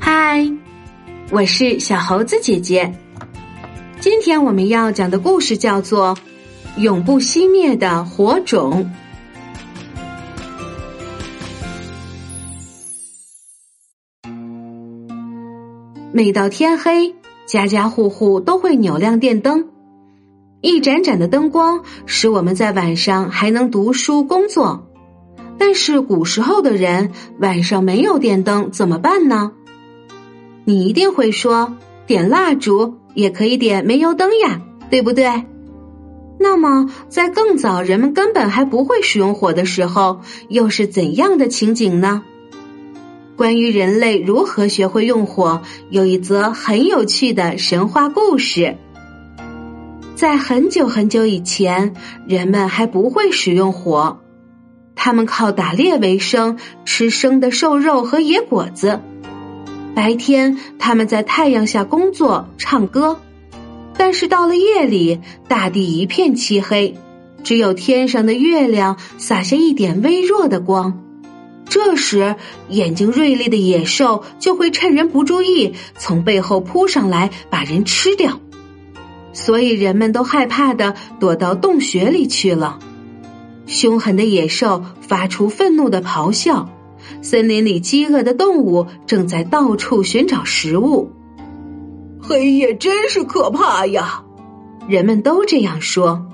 嗨，我是小猴子姐姐。今天我们要讲的故事叫做《永不熄灭的火种》。每到天黑，家家户户都会扭亮电灯，一盏盏的灯光使我们在晚上还能读书工作。但是古时候的人晚上没有电灯怎么办呢？你一定会说，点蜡烛也可以点煤油灯呀，对不对？那么在更早人们根本还不会使用火的时候，又是怎样的情景呢？关于人类如何学会用火，有一则很有趣的神话故事。在很久很久以前，人们还不会使用火，他们靠打猎为生，吃生的瘦肉和野果子。白天，他们在太阳下工作、唱歌，但是到了夜里，大地一片漆黑，只有天上的月亮洒下一点微弱的光。这时，眼睛锐利的野兽就会趁人不注意，从背后扑上来把人吃掉。所以人们都害怕的躲到洞穴里去了。凶狠的野兽发出愤怒的咆哮，森林里饥饿的动物正在到处寻找食物。黑夜真是可怕呀！人们都这样说。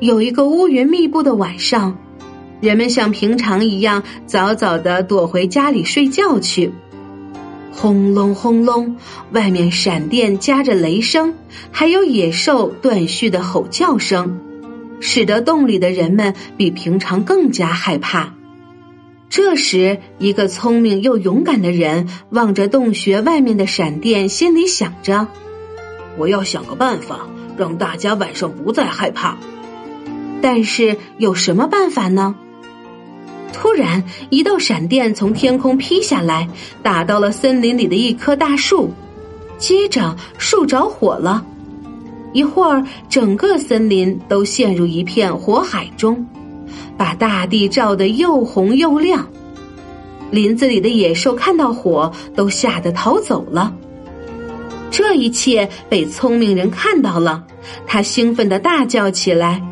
有一个乌云密布的晚上。人们像平常一样早早的躲回家里睡觉去。轰隆轰隆，外面闪电夹着雷声，还有野兽断续的吼叫声，使得洞里的人们比平常更加害怕。这时，一个聪明又勇敢的人望着洞穴外面的闪电，心里想着：“我要想个办法，让大家晚上不再害怕。”但是有什么办法呢？突然，一道闪电从天空劈下来，打到了森林里的一棵大树，接着树着火了。一会儿，整个森林都陷入一片火海中，把大地照得又红又亮。林子里的野兽看到火，都吓得逃走了。这一切被聪明人看到了，他兴奋的大叫起来。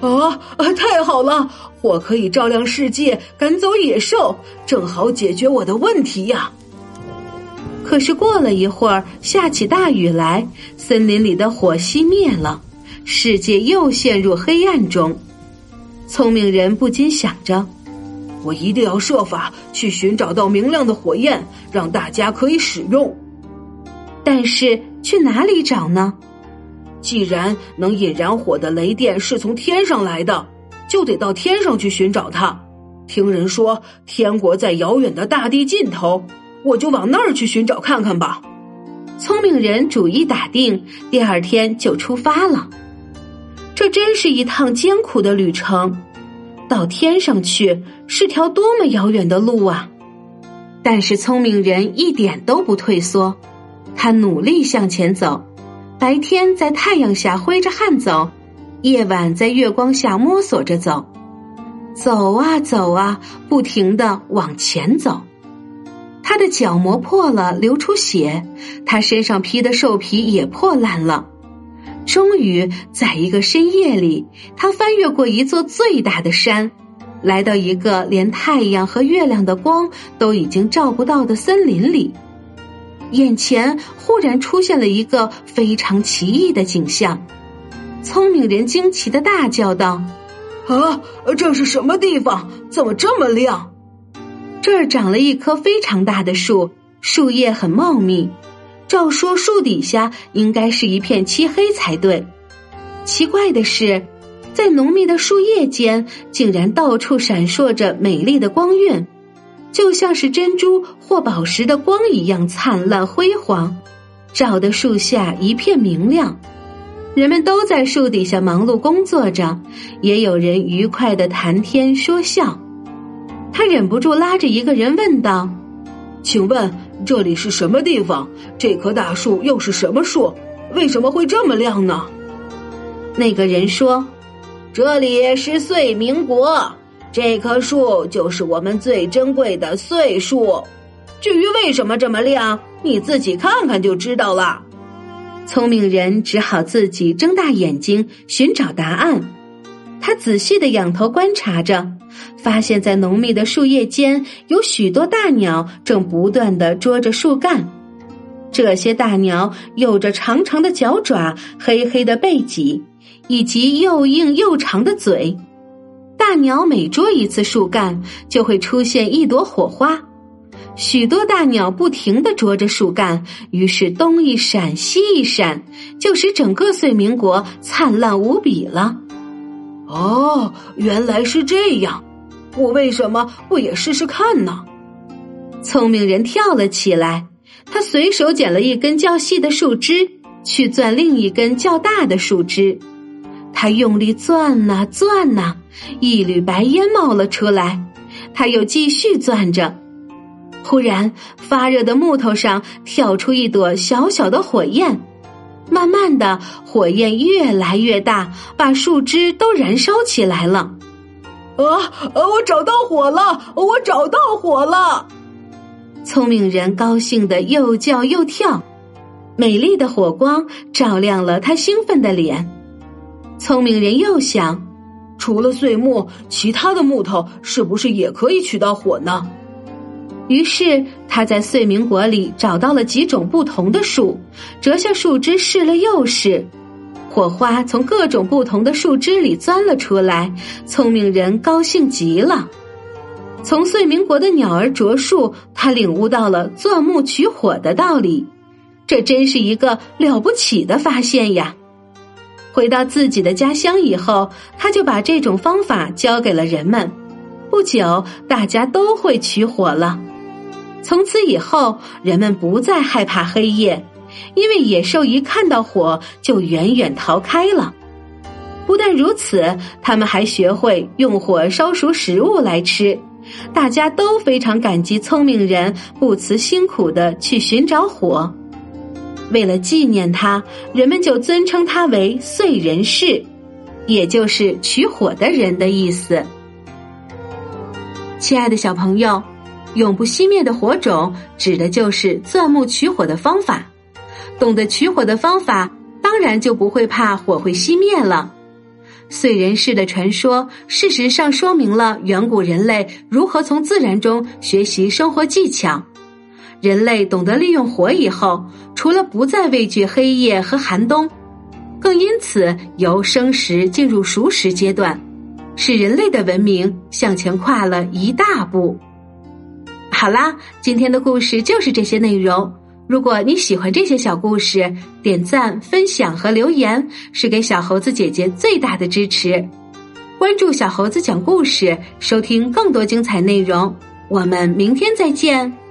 啊啊！太好了，火可以照亮世界，赶走野兽，正好解决我的问题呀。可是过了一会儿，下起大雨来，森林里的火熄灭了，世界又陷入黑暗中。聪明人不禁想着：我一定要设法去寻找到明亮的火焰，让大家可以使用。但是去哪里找呢？既然能引燃火的雷电是从天上来的，就得到天上去寻找它。听人说天国在遥远的大地尽头，我就往那儿去寻找看看吧。聪明人主意打定，第二天就出发了。这真是一趟艰苦的旅程，到天上去是条多么遥远的路啊！但是聪明人一点都不退缩，他努力向前走。白天在太阳下挥着汗走，夜晚在月光下摸索着走，走啊走啊，不停的往前走。他的脚磨破了，流出血；他身上披的兽皮也破烂了。终于，在一个深夜里，他翻越过一座最大的山，来到一个连太阳和月亮的光都已经照不到的森林里。眼前忽然出现了一个非常奇异的景象，聪明人惊奇的大叫道：“啊，这是什么地方？怎么这么亮？这儿长了一棵非常大的树，树叶很茂密。照说树底下应该是一片漆黑才对。奇怪的是，在浓密的树叶间，竟然到处闪烁着美丽的光晕。”就像是珍珠或宝石的光一样灿烂辉煌，照得树下一片明亮。人们都在树底下忙碌工作着，也有人愉快的谈天说笑。他忍不住拉着一个人问道：“请问这里是什么地方？这棵大树又是什么树？为什么会这么亮呢？”那个人说：“这里是岁明国。”这棵树就是我们最珍贵的岁树。至于为什么这么亮，你自己看看就知道了。聪明人只好自己睁大眼睛寻找答案。他仔细的仰头观察着，发现在浓密的树叶间有许多大鸟正不断的啄着树干。这些大鸟有着长长的脚爪、黑黑的背脊，以及又硬又长的嘴。大鸟每啄一次树干，就会出现一朵火花。许多大鸟不停的啄着树干，于是东一闪西一闪，就使整个碎明国灿烂无比了。哦，原来是这样，我为什么不也试试看呢？聪明人跳了起来，他随手捡了一根较细的树枝，去钻另一根较大的树枝。他用力钻呐钻呐，一缕白烟冒了出来。他又继续钻着，忽然发热的木头上跳出一朵小小的火焰。慢慢的，火焰越来越大，把树枝都燃烧起来了。啊啊！我找到火了！我找到火了！聪明人高兴的又叫又跳，美丽的火光照亮了他兴奋的脸。聪明人又想，除了碎木，其他的木头是不是也可以取到火呢？于是他在碎明国里找到了几种不同的树，折下树枝试了又试，火花从各种不同的树枝里钻了出来。聪明人高兴极了。从碎明国的鸟儿啄树，他领悟到了钻木取火的道理。这真是一个了不起的发现呀！回到自己的家乡以后，他就把这种方法教给了人们。不久，大家都会取火了。从此以后，人们不再害怕黑夜，因为野兽一看到火就远远逃开了。不但如此，他们还学会用火烧熟食物来吃。大家都非常感激聪明人不辞辛苦的去寻找火。为了纪念他，人们就尊称他为燧人氏，也就是取火的人的意思。亲爱的小朋友。永不熄灭的火种，指的就是钻木取火的方法。懂得取火的方法，当然就不会怕火会熄灭了。燧人氏的传说，事实上说明了远古人类如何从自然中学习生活技巧。人类懂得利用火以后，除了不再畏惧黑夜和寒冬，更因此由生食进入熟食阶段，使人类的文明向前跨了一大步。好啦，今天的故事就是这些内容。如果你喜欢这些小故事，点赞、分享和留言是给小猴子姐姐最大的支持。关注小猴子讲故事，收听更多精彩内容。我们明天再见。